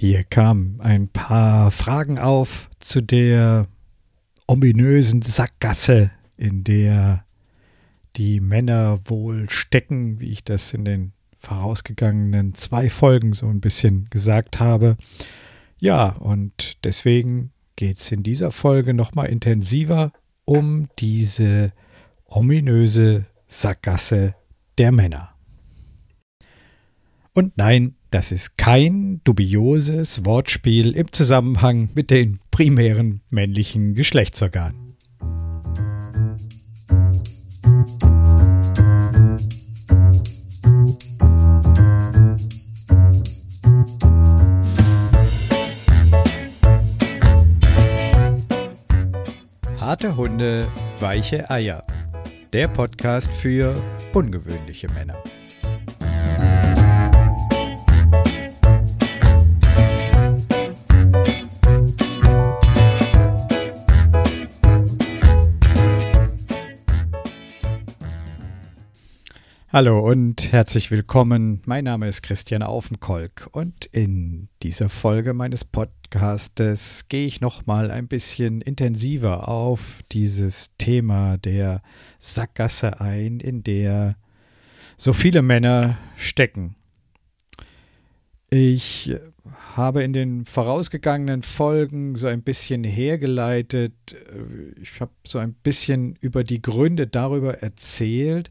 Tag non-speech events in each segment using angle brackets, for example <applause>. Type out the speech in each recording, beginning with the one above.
Hier kamen ein paar Fragen auf zu der ominösen Sackgasse, in der die Männer wohl stecken, wie ich das in den vorausgegangenen zwei Folgen so ein bisschen gesagt habe. Ja, und deswegen geht es in dieser Folge nochmal intensiver um diese ominöse Sackgasse der Männer. Und nein, das ist kein dubioses Wortspiel im Zusammenhang mit den primären männlichen Geschlechtsorganen. Harte Hunde, weiche Eier. Der Podcast für ungewöhnliche Männer. Hallo und herzlich willkommen. Mein Name ist Christian Aufenkolk und in dieser Folge meines Podcastes gehe ich nochmal ein bisschen intensiver auf dieses Thema der Sackgasse ein, in der so viele Männer stecken. Ich habe in den vorausgegangenen Folgen so ein bisschen hergeleitet, ich habe so ein bisschen über die Gründe darüber erzählt,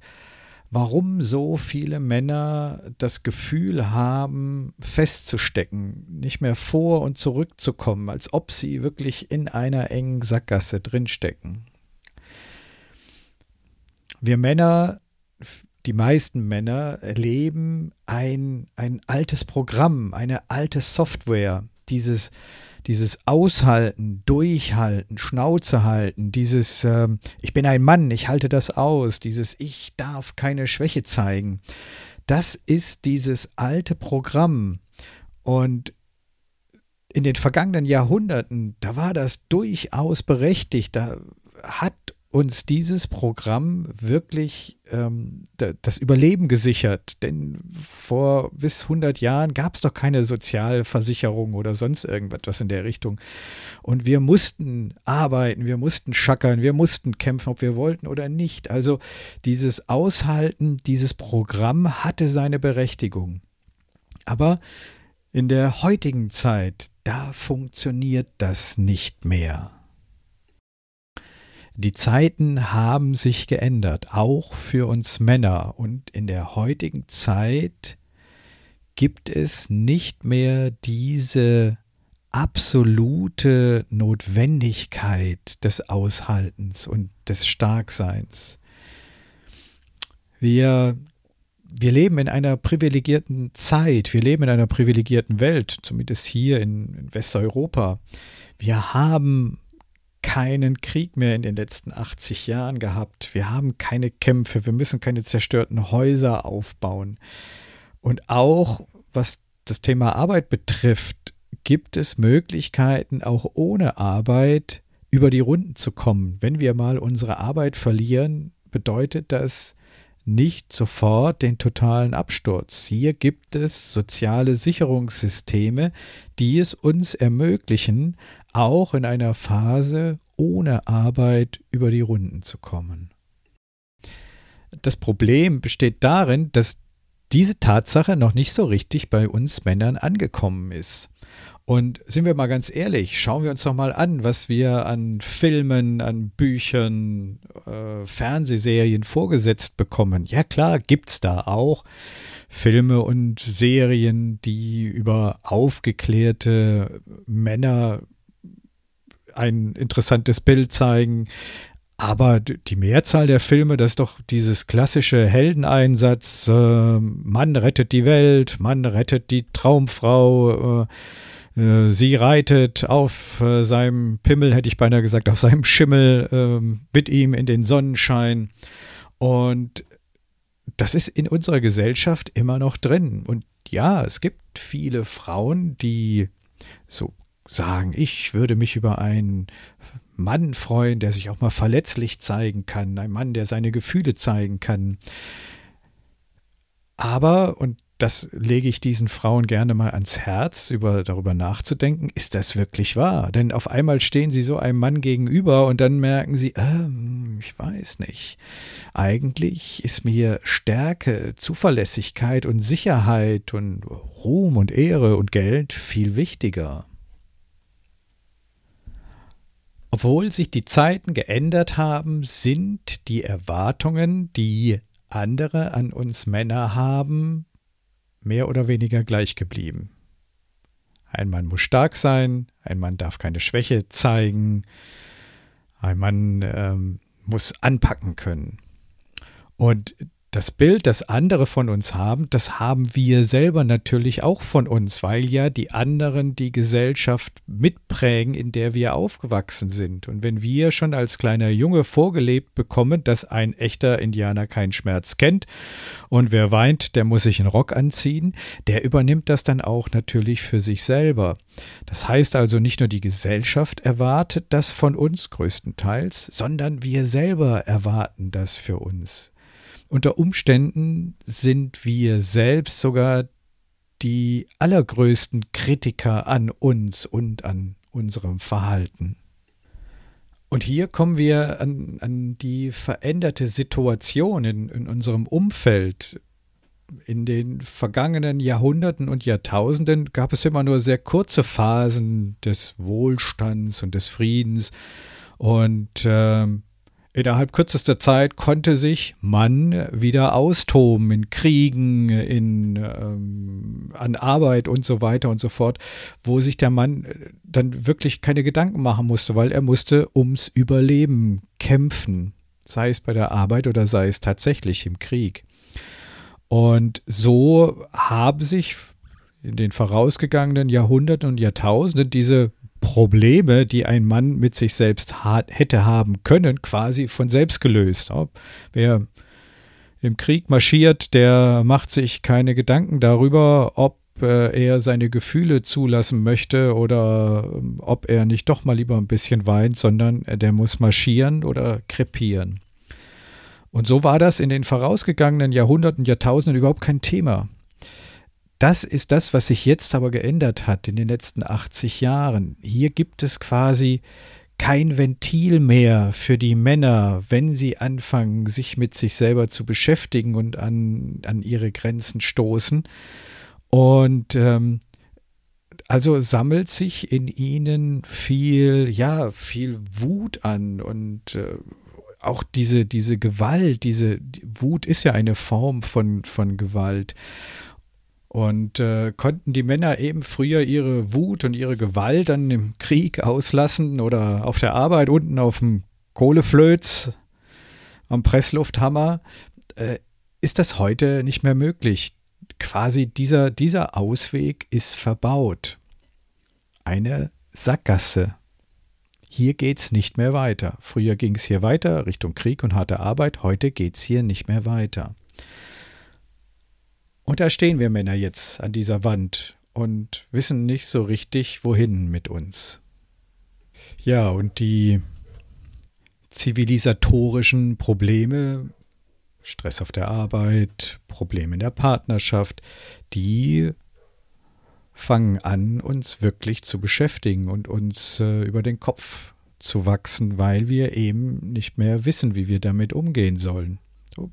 warum so viele Männer das Gefühl haben, festzustecken, nicht mehr vor und zurückzukommen, als ob sie wirklich in einer engen Sackgasse drinstecken. Wir Männer, die meisten Männer, erleben ein, ein altes Programm, eine alte Software, dieses dieses Aushalten, Durchhalten, Schnauze halten, dieses ähm, Ich bin ein Mann, ich halte das aus, dieses Ich darf keine Schwäche zeigen, das ist dieses alte Programm. Und in den vergangenen Jahrhunderten, da war das durchaus berechtigt, da hat uns dieses Programm wirklich ähm, das Überleben gesichert. Denn vor bis 100 Jahren gab es doch keine Sozialversicherung oder sonst irgendwas in der Richtung. Und wir mussten arbeiten, wir mussten schackern, wir mussten kämpfen, ob wir wollten oder nicht. Also dieses Aushalten, dieses Programm hatte seine Berechtigung. Aber in der heutigen Zeit, da funktioniert das nicht mehr. Die Zeiten haben sich geändert, auch für uns Männer. Und in der heutigen Zeit gibt es nicht mehr diese absolute Notwendigkeit des Aushaltens und des Starkseins. Wir, wir leben in einer privilegierten Zeit, wir leben in einer privilegierten Welt, zumindest hier in, in Westeuropa. Wir haben keinen Krieg mehr in den letzten 80 Jahren gehabt. Wir haben keine Kämpfe, wir müssen keine zerstörten Häuser aufbauen. Und auch was das Thema Arbeit betrifft, gibt es Möglichkeiten, auch ohne Arbeit über die Runden zu kommen. Wenn wir mal unsere Arbeit verlieren, bedeutet das nicht sofort den totalen Absturz. Hier gibt es soziale Sicherungssysteme, die es uns ermöglichen, auch in einer Phase ohne Arbeit über die Runden zu kommen. Das Problem besteht darin, dass diese Tatsache noch nicht so richtig bei uns Männern angekommen ist. Und sind wir mal ganz ehrlich, schauen wir uns doch mal an, was wir an Filmen, an Büchern, äh, Fernsehserien vorgesetzt bekommen. Ja klar, gibt's da auch Filme und Serien, die über aufgeklärte Männer ein interessantes Bild zeigen. Aber die Mehrzahl der Filme, das ist doch dieses klassische Heldeneinsatz, äh, Mann rettet die Welt, Mann rettet die Traumfrau, äh, äh, sie reitet auf äh, seinem Pimmel, hätte ich beinahe gesagt, auf seinem Schimmel äh, mit ihm in den Sonnenschein. Und das ist in unserer Gesellschaft immer noch drin. Und ja, es gibt viele Frauen, die so sagen, ich würde mich über einen Mann freuen, der sich auch mal verletzlich zeigen kann, ein Mann, der seine Gefühle zeigen kann. Aber, und das lege ich diesen Frauen gerne mal ans Herz, über, darüber nachzudenken, ist das wirklich wahr? Denn auf einmal stehen sie so einem Mann gegenüber und dann merken sie, ähm, ich weiß nicht, eigentlich ist mir Stärke, Zuverlässigkeit und Sicherheit und Ruhm und Ehre und Geld viel wichtiger. Obwohl sich die Zeiten geändert haben, sind die Erwartungen, die andere an uns Männer haben, mehr oder weniger gleich geblieben. Ein Mann muss stark sein, ein Mann darf keine Schwäche zeigen, ein Mann ähm, muss anpacken können. Und das Bild, das andere von uns haben, das haben wir selber natürlich auch von uns, weil ja die anderen die Gesellschaft mitprägen, in der wir aufgewachsen sind. Und wenn wir schon als kleiner Junge vorgelebt bekommen, dass ein echter Indianer keinen Schmerz kennt und wer weint, der muss sich einen Rock anziehen, der übernimmt das dann auch natürlich für sich selber. Das heißt also nicht nur die Gesellschaft erwartet das von uns größtenteils, sondern wir selber erwarten das für uns. Unter Umständen sind wir selbst sogar die allergrößten Kritiker an uns und an unserem Verhalten. Und hier kommen wir an, an die veränderte Situation in, in unserem Umfeld. In den vergangenen Jahrhunderten und Jahrtausenden gab es immer nur sehr kurze Phasen des Wohlstands und des Friedens. Und äh, Innerhalb kürzester Zeit konnte sich Mann wieder austoben in Kriegen, in, ähm, an Arbeit und so weiter und so fort, wo sich der Mann äh, dann wirklich keine Gedanken machen musste, weil er musste ums Überleben kämpfen, sei es bei der Arbeit oder sei es tatsächlich im Krieg. Und so haben sich in den vorausgegangenen Jahrhunderten und Jahrtausenden diese Probleme, die ein Mann mit sich selbst hat, hätte haben können, quasi von selbst gelöst. Wer im Krieg marschiert, der macht sich keine Gedanken darüber, ob äh, er seine Gefühle zulassen möchte oder ähm, ob er nicht doch mal lieber ein bisschen weint, sondern der muss marschieren oder krepieren. Und so war das in den vorausgegangenen Jahrhunderten, Jahrtausenden überhaupt kein Thema. Das ist das, was sich jetzt aber geändert hat in den letzten 80 Jahren. Hier gibt es quasi kein Ventil mehr für die Männer, wenn sie anfangen, sich mit sich selber zu beschäftigen und an, an ihre Grenzen stoßen. Und ähm, also sammelt sich in ihnen viel, ja, viel Wut an und äh, auch diese, diese Gewalt, diese die Wut ist ja eine Form von, von Gewalt. Und äh, konnten die Männer eben früher ihre Wut und ihre Gewalt dann im Krieg auslassen oder auf der Arbeit unten auf dem Kohleflöz am Presslufthammer, äh, ist das heute nicht mehr möglich. Quasi dieser, dieser Ausweg ist verbaut. Eine Sackgasse. Hier geht es nicht mehr weiter. Früher ging es hier weiter Richtung Krieg und harte Arbeit, heute geht es hier nicht mehr weiter. Und da stehen wir Männer jetzt an dieser Wand und wissen nicht so richtig, wohin mit uns. Ja, und die zivilisatorischen Probleme, Stress auf der Arbeit, Probleme in der Partnerschaft, die fangen an, uns wirklich zu beschäftigen und uns äh, über den Kopf zu wachsen, weil wir eben nicht mehr wissen, wie wir damit umgehen sollen. So.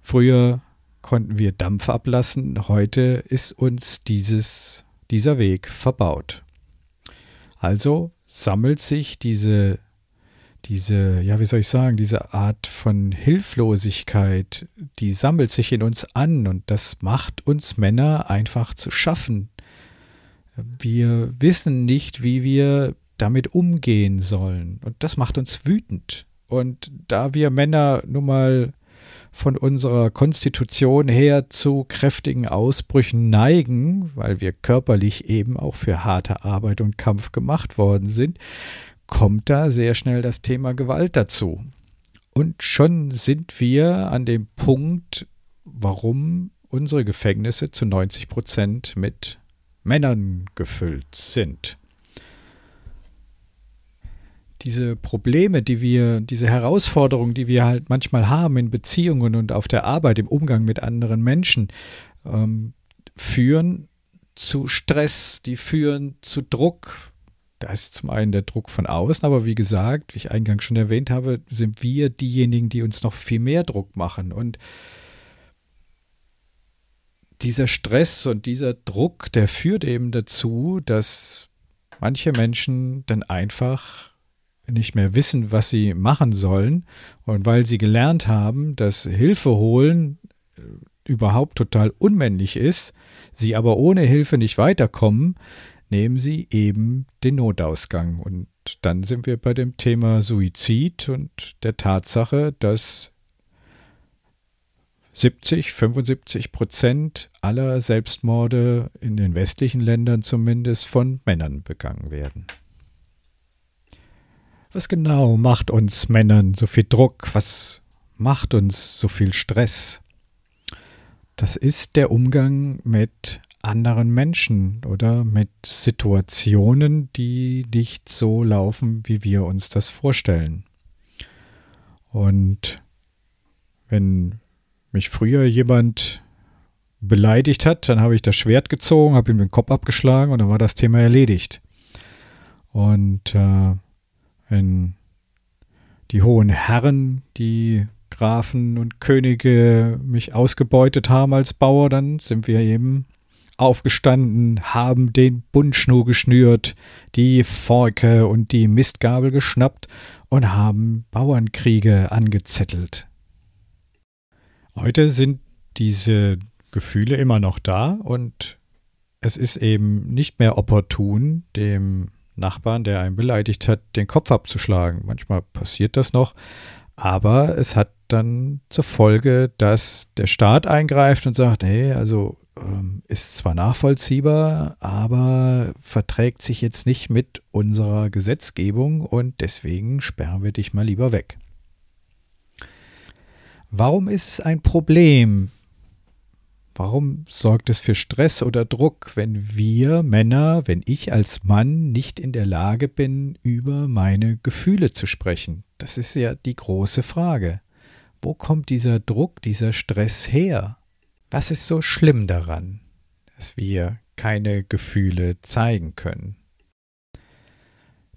Früher konnten wir Dampf ablassen. Heute ist uns dieses, dieser Weg verbaut. Also sammelt sich diese, diese, ja, wie soll ich sagen, diese Art von Hilflosigkeit, die sammelt sich in uns an und das macht uns Männer einfach zu schaffen. Wir wissen nicht, wie wir damit umgehen sollen und das macht uns wütend. Und da wir Männer nun mal von unserer Konstitution her zu kräftigen Ausbrüchen neigen, weil wir körperlich eben auch für harte Arbeit und Kampf gemacht worden sind, kommt da sehr schnell das Thema Gewalt dazu. Und schon sind wir an dem Punkt, warum unsere Gefängnisse zu 90 Prozent mit Männern gefüllt sind diese Probleme, die wir, diese Herausforderungen, die wir halt manchmal haben in Beziehungen und auf der Arbeit, im Umgang mit anderen Menschen, ähm, führen zu Stress, die führen zu Druck. Da ist zum einen der Druck von außen, aber wie gesagt, wie ich eingangs schon erwähnt habe, sind wir diejenigen, die uns noch viel mehr Druck machen. Und dieser Stress und dieser Druck, der führt eben dazu, dass manche Menschen dann einfach nicht mehr wissen, was sie machen sollen. Und weil sie gelernt haben, dass Hilfe holen äh, überhaupt total unmännlich ist, sie aber ohne Hilfe nicht weiterkommen, nehmen sie eben den Notausgang. Und dann sind wir bei dem Thema Suizid und der Tatsache, dass 70, 75 Prozent aller Selbstmorde in den westlichen Ländern zumindest von Männern begangen werden. Was genau macht uns Männern so viel Druck? Was macht uns so viel Stress? Das ist der Umgang mit anderen Menschen oder mit Situationen, die nicht so laufen, wie wir uns das vorstellen. Und wenn mich früher jemand beleidigt hat, dann habe ich das Schwert gezogen, habe ihm den Kopf abgeschlagen und dann war das Thema erledigt. Und äh, wenn die hohen Herren, die Grafen und Könige mich ausgebeutet haben als Bauer, dann sind wir eben aufgestanden, haben den Bundschnur geschnürt, die Forke und die Mistgabel geschnappt und haben Bauernkriege angezettelt. Heute sind diese Gefühle immer noch da und es ist eben nicht mehr opportun, dem Nachbarn, der einen beleidigt hat, den Kopf abzuschlagen. Manchmal passiert das noch, aber es hat dann zur Folge, dass der Staat eingreift und sagt, nee, also ähm, ist zwar nachvollziehbar, aber verträgt sich jetzt nicht mit unserer Gesetzgebung und deswegen sperren wir dich mal lieber weg. Warum ist es ein Problem? Warum sorgt es für Stress oder Druck, wenn wir Männer, wenn ich als Mann nicht in der Lage bin, über meine Gefühle zu sprechen? Das ist ja die große Frage. Wo kommt dieser Druck, dieser Stress her? Was ist so schlimm daran, dass wir keine Gefühle zeigen können?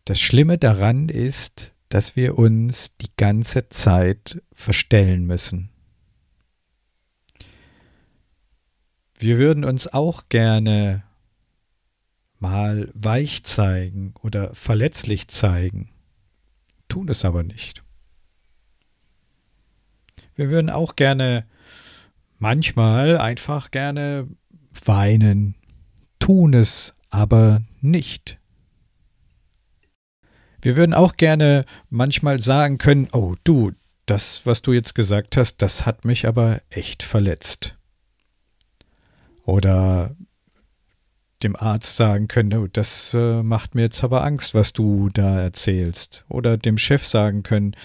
Das Schlimme daran ist, dass wir uns die ganze Zeit verstellen müssen. Wir würden uns auch gerne mal weich zeigen oder verletzlich zeigen, tun es aber nicht. Wir würden auch gerne manchmal einfach gerne weinen, tun es aber nicht. Wir würden auch gerne manchmal sagen können, oh du, das, was du jetzt gesagt hast, das hat mich aber echt verletzt. Oder dem Arzt sagen können, oh, das äh, macht mir jetzt aber Angst, was du da erzählst. Oder dem Chef sagen können,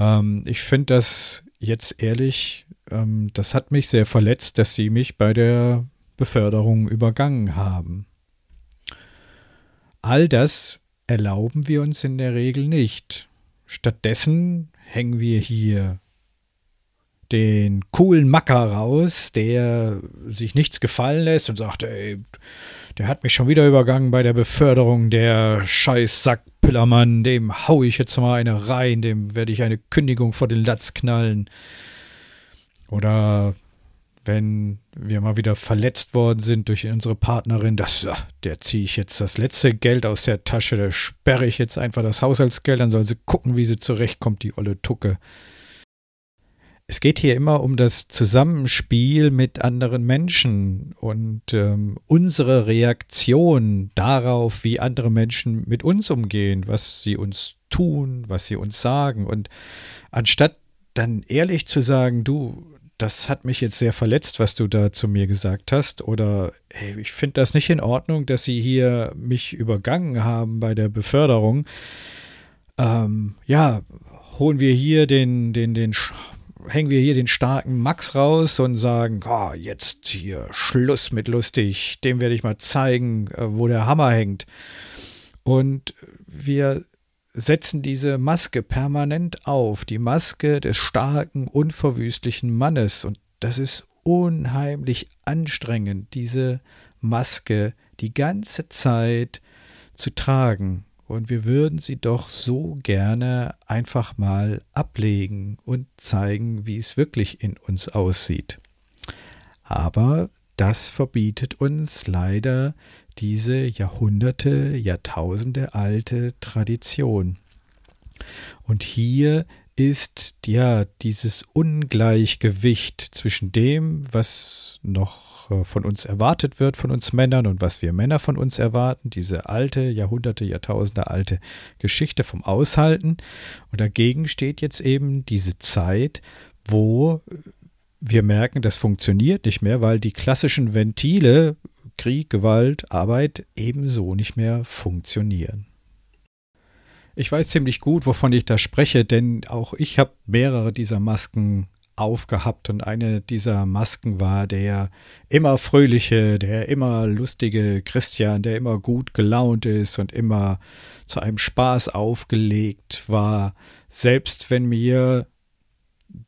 ähm, ich finde das jetzt ehrlich, ähm, das hat mich sehr verletzt, dass sie mich bei der Beförderung übergangen haben. All das erlauben wir uns in der Regel nicht. Stattdessen hängen wir hier den coolen Macker raus, der sich nichts gefallen lässt und sagt, ey, der hat mich schon wieder übergangen bei der Beförderung, der scheiß Sackpillermann, dem hau ich jetzt mal eine rein, dem werde ich eine Kündigung vor den Latz knallen. Oder wenn wir mal wieder verletzt worden sind durch unsere Partnerin, das, der ziehe ich jetzt das letzte Geld aus der Tasche, da sperre ich jetzt einfach das Haushaltsgeld, dann soll sie gucken, wie sie zurechtkommt, die olle Tucke. Es geht hier immer um das Zusammenspiel mit anderen Menschen und ähm, unsere Reaktion darauf, wie andere Menschen mit uns umgehen, was sie uns tun, was sie uns sagen. Und anstatt dann ehrlich zu sagen, du, das hat mich jetzt sehr verletzt, was du da zu mir gesagt hast. Oder hey, ich finde das nicht in Ordnung, dass sie hier mich übergangen haben bei der Beförderung. Ähm, ja, holen wir hier den, den, den, hängen wir hier den starken Max raus und sagen, oh, jetzt hier Schluss mit lustig, dem werde ich mal zeigen, äh, wo der Hammer hängt. Und wir setzen diese Maske permanent auf, die Maske des starken, unverwüstlichen Mannes. Und das ist unheimlich anstrengend, diese Maske die ganze Zeit zu tragen. Und wir würden sie doch so gerne einfach mal ablegen und zeigen, wie es wirklich in uns aussieht. Aber das verbietet uns leider diese Jahrhunderte, Jahrtausende alte Tradition. Und hier ist ja dieses Ungleichgewicht zwischen dem, was noch äh, von uns erwartet wird, von uns Männern und was wir Männer von uns erwarten, diese alte, Jahrhunderte, Jahrtausende alte Geschichte vom Aushalten. Und dagegen steht jetzt eben diese Zeit, wo wir merken, das funktioniert nicht mehr, weil die klassischen Ventile, Krieg, Gewalt, Arbeit ebenso nicht mehr funktionieren. Ich weiß ziemlich gut, wovon ich da spreche, denn auch ich habe mehrere dieser Masken aufgehabt und eine dieser Masken war der immer fröhliche, der immer lustige Christian, der immer gut gelaunt ist und immer zu einem Spaß aufgelegt war, selbst wenn mir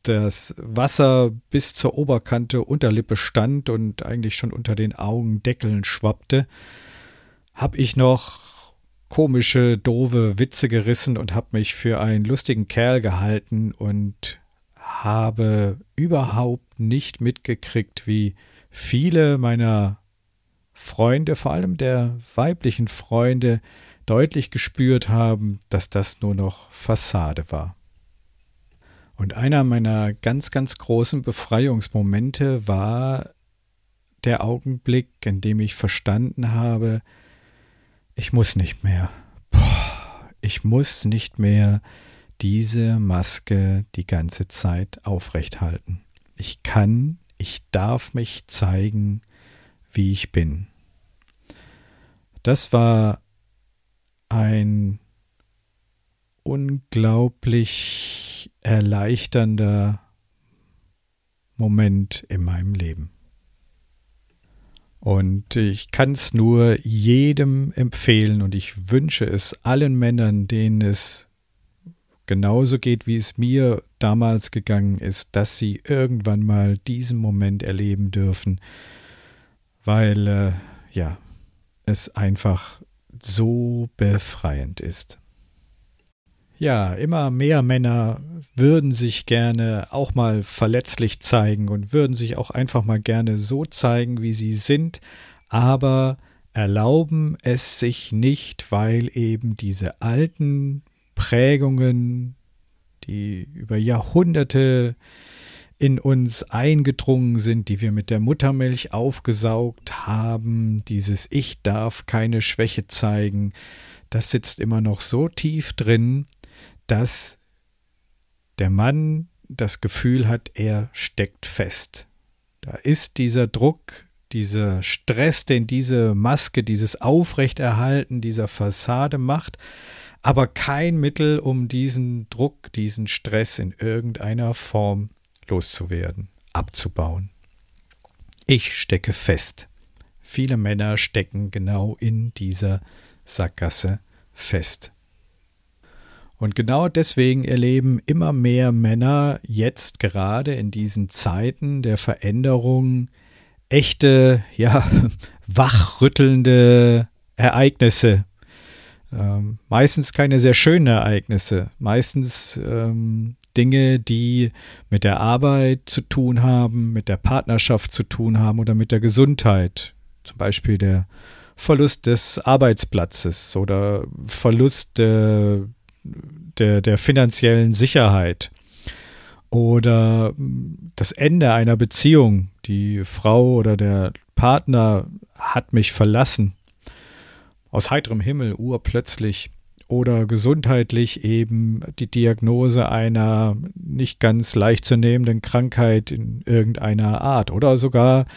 das Wasser bis zur Oberkante Unterlippe stand und eigentlich schon unter den Augendeckeln schwappte, habe ich noch komische, doofe Witze gerissen und habe mich für einen lustigen Kerl gehalten und habe überhaupt nicht mitgekriegt, wie viele meiner Freunde, vor allem der weiblichen Freunde, deutlich gespürt haben, dass das nur noch Fassade war. Und einer meiner ganz, ganz großen Befreiungsmomente war der Augenblick, in dem ich verstanden habe, ich muss nicht mehr. Ich muss nicht mehr diese Maske die ganze Zeit aufrechthalten. Ich kann, ich darf mich zeigen, wie ich bin. Das war ein unglaublich erleichternder Moment in meinem Leben. Und ich kann es nur jedem empfehlen und ich wünsche es allen Männern, denen es genauso geht, wie es mir damals gegangen ist, dass sie irgendwann mal diesen Moment erleben dürfen, weil äh, ja, es einfach so befreiend ist. Ja, immer mehr Männer würden sich gerne auch mal verletzlich zeigen und würden sich auch einfach mal gerne so zeigen, wie sie sind, aber erlauben es sich nicht, weil eben diese alten Prägungen, die über Jahrhunderte in uns eingedrungen sind, die wir mit der Muttermilch aufgesaugt haben, dieses Ich darf keine Schwäche zeigen, das sitzt immer noch so tief drin, dass der Mann das Gefühl hat, er steckt fest. Da ist dieser Druck, dieser Stress, den diese Maske, dieses Aufrechterhalten dieser Fassade macht, aber kein Mittel, um diesen Druck, diesen Stress in irgendeiner Form loszuwerden, abzubauen. Ich stecke fest. Viele Männer stecken genau in dieser Sackgasse fest. Und genau deswegen erleben immer mehr Männer jetzt gerade in diesen Zeiten der Veränderung echte, ja, <laughs> wachrüttelnde Ereignisse. Ähm, meistens keine sehr schönen Ereignisse, meistens ähm, Dinge, die mit der Arbeit zu tun haben, mit der Partnerschaft zu tun haben oder mit der Gesundheit. Zum Beispiel der Verlust des Arbeitsplatzes oder Verlust der der, der finanziellen Sicherheit oder das Ende einer Beziehung. Die Frau oder der Partner hat mich verlassen. Aus heiterem Himmel, urplötzlich. Oder gesundheitlich eben die Diagnose einer nicht ganz leicht zu nehmenden Krankheit in irgendeiner Art. Oder sogar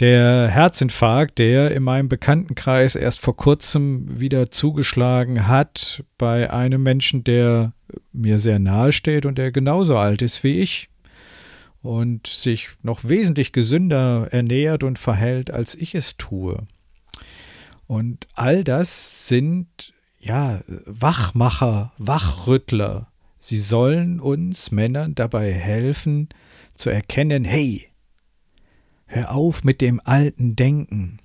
der Herzinfarkt, der in meinem Bekanntenkreis erst vor kurzem wieder zugeschlagen hat bei einem Menschen, der mir sehr nahe steht und der genauso alt ist wie ich und sich noch wesentlich gesünder ernährt und verhält, als ich es tue. Und all das sind ja Wachmacher, Wachrüttler. Sie sollen uns Männern dabei helfen zu erkennen, hey, Hör auf mit dem alten Denken.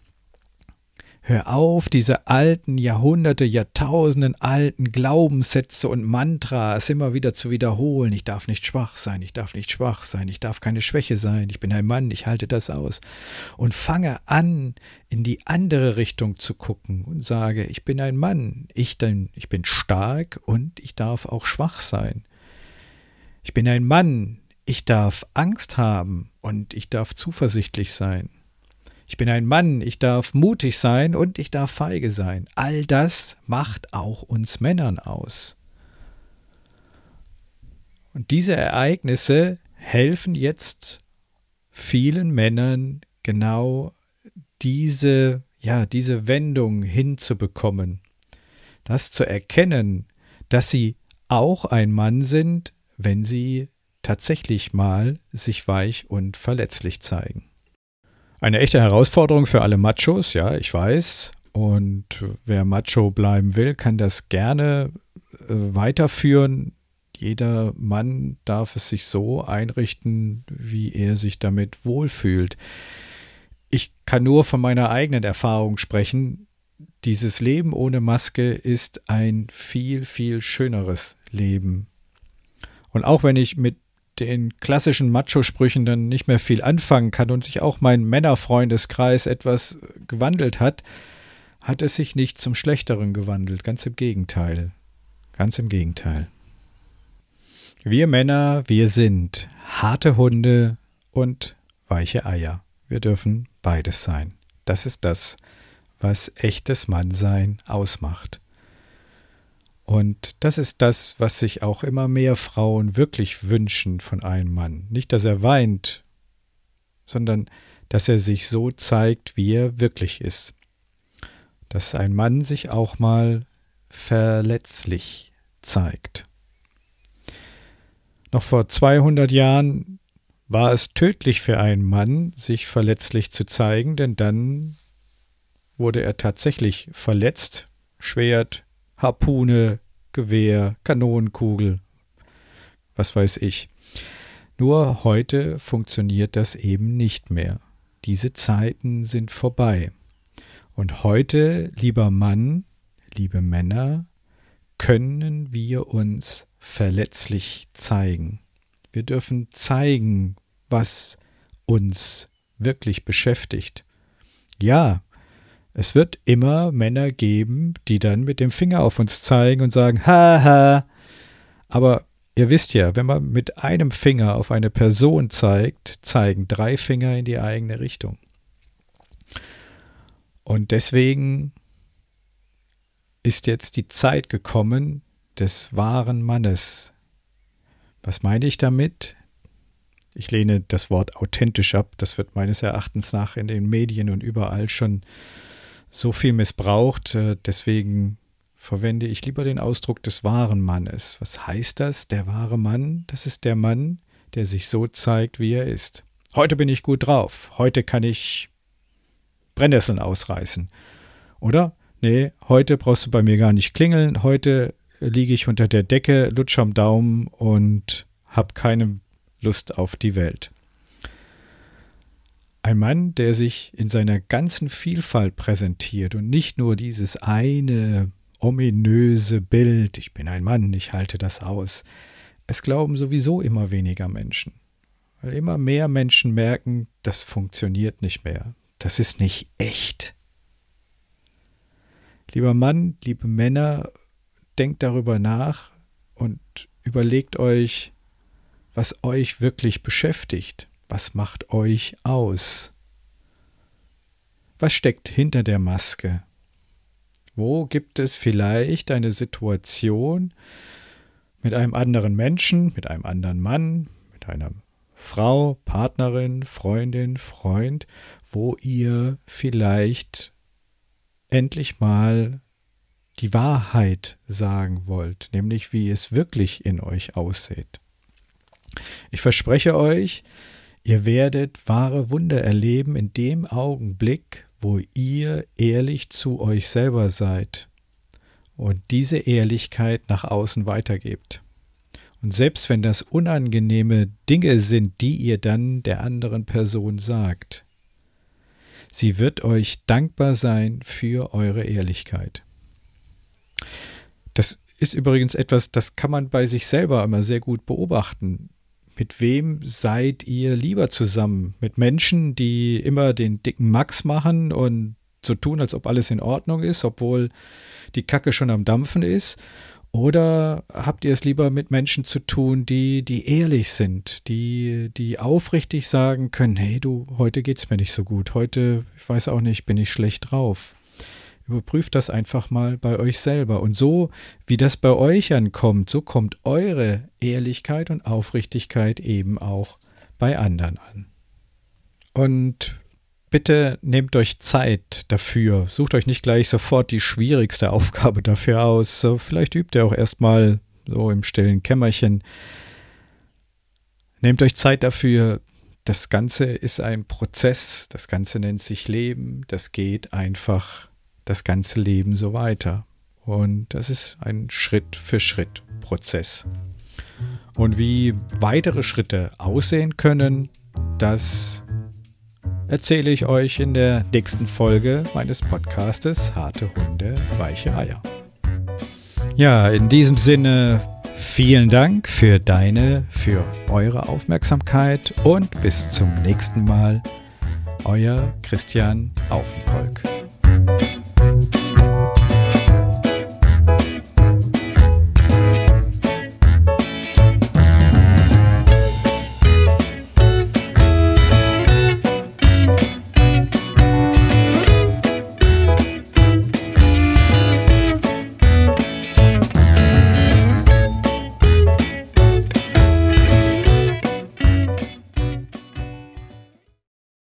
Hör auf, diese alten Jahrhunderte, Jahrtausenden alten Glaubenssätze und Mantras immer wieder zu wiederholen. Ich darf nicht schwach sein, ich darf nicht schwach sein, ich darf keine Schwäche sein, ich bin ein Mann, ich halte das aus. Und fange an, in die andere Richtung zu gucken und sage, ich bin ein Mann, ich, denn, ich bin stark und ich darf auch schwach sein. Ich bin ein Mann, ich darf Angst haben und ich darf zuversichtlich sein. Ich bin ein Mann, ich darf mutig sein und ich darf feige sein. All das macht auch uns Männern aus. Und diese Ereignisse helfen jetzt vielen Männern genau diese, ja, diese Wendung hinzubekommen. Das zu erkennen, dass sie auch ein Mann sind, wenn sie tatsächlich mal sich weich und verletzlich zeigen. Eine echte Herausforderung für alle Machos, ja, ich weiß. Und wer Macho bleiben will, kann das gerne äh, weiterführen. Jeder Mann darf es sich so einrichten, wie er sich damit wohlfühlt. Ich kann nur von meiner eigenen Erfahrung sprechen. Dieses Leben ohne Maske ist ein viel, viel schöneres Leben. Und auch wenn ich mit den klassischen Macho-Sprüchen dann nicht mehr viel anfangen kann und sich auch mein Männerfreundeskreis etwas gewandelt hat, hat es sich nicht zum Schlechteren gewandelt. Ganz im Gegenteil. Ganz im Gegenteil. Wir Männer, wir sind harte Hunde und weiche Eier. Wir dürfen beides sein. Das ist das, was echtes Mannsein ausmacht. Und das ist das, was sich auch immer mehr Frauen wirklich wünschen von einem Mann. Nicht, dass er weint, sondern dass er sich so zeigt, wie er wirklich ist. Dass ein Mann sich auch mal verletzlich zeigt. Noch vor 200 Jahren war es tödlich für einen Mann, sich verletzlich zu zeigen, denn dann wurde er tatsächlich verletzt, Schwert, Harpune, Gewehr, Kanonenkugel, was weiß ich. Nur heute funktioniert das eben nicht mehr. Diese Zeiten sind vorbei. Und heute, lieber Mann, liebe Männer, können wir uns verletzlich zeigen. Wir dürfen zeigen, was uns wirklich beschäftigt. Ja, es wird immer Männer geben, die dann mit dem Finger auf uns zeigen und sagen, haha. Aber ihr wisst ja, wenn man mit einem Finger auf eine Person zeigt, zeigen drei Finger in die eigene Richtung. Und deswegen ist jetzt die Zeit gekommen des wahren Mannes. Was meine ich damit? Ich lehne das Wort authentisch ab. Das wird meines Erachtens nach in den Medien und überall schon so viel missbraucht. Äh, deswegen verwende ich lieber den Ausdruck des wahren Mannes. Was heißt das? Der wahre Mann, das ist der Mann, der sich so zeigt, wie er ist. Heute bin ich gut drauf. Heute kann ich Brennnesseln ausreißen. Oder? Nee, heute brauchst du bei mir gar nicht klingeln. Heute liege ich unter der Decke, lutsch am Daumen und hab keine Lust auf die Welt. Ein Mann, der sich in seiner ganzen Vielfalt präsentiert und nicht nur dieses eine ominöse Bild, ich bin ein Mann, ich halte das aus. Es glauben sowieso immer weniger Menschen, weil immer mehr Menschen merken, das funktioniert nicht mehr, das ist nicht echt. Lieber Mann, liebe Männer, denkt darüber nach und überlegt euch, was euch wirklich beschäftigt. Was macht euch aus? Was steckt hinter der Maske? Wo gibt es vielleicht eine Situation mit einem anderen Menschen, mit einem anderen Mann, mit einer Frau, Partnerin, Freundin, Freund, wo ihr vielleicht endlich mal die Wahrheit sagen wollt, nämlich wie es wirklich in euch aussieht. Ich verspreche euch, Ihr werdet wahre Wunder erleben in dem Augenblick, wo ihr ehrlich zu euch selber seid und diese Ehrlichkeit nach außen weitergebt. Und selbst wenn das unangenehme Dinge sind, die ihr dann der anderen Person sagt, Sie wird euch dankbar sein für eure Ehrlichkeit. Das ist übrigens etwas, das kann man bei sich selber immer sehr gut beobachten. Mit wem seid ihr lieber zusammen? Mit Menschen, die immer den dicken Max machen und so tun, als ob alles in Ordnung ist, obwohl die Kacke schon am Dampfen ist? Oder habt ihr es lieber mit Menschen zu tun, die, die ehrlich sind, die, die aufrichtig sagen können, hey du, heute geht's mir nicht so gut, heute, ich weiß auch nicht, bin ich schlecht drauf. Überprüft das einfach mal bei euch selber. Und so, wie das bei euch ankommt, so kommt eure Ehrlichkeit und Aufrichtigkeit eben auch bei anderen an. Und bitte nehmt euch Zeit dafür. Sucht euch nicht gleich sofort die schwierigste <laughs> Aufgabe dafür aus. Vielleicht übt ihr auch erstmal so im stillen Kämmerchen. Nehmt euch Zeit dafür. Das Ganze ist ein Prozess. Das Ganze nennt sich Leben. Das geht einfach das ganze Leben so weiter. Und das ist ein Schritt für Schritt Prozess. Und wie weitere Schritte aussehen können, das erzähle ich euch in der nächsten Folge meines Podcastes Harte Hunde, weiche Eier. Ja, in diesem Sinne vielen Dank für deine, für eure Aufmerksamkeit und bis zum nächsten Mal. Euer Christian Aufenkolk.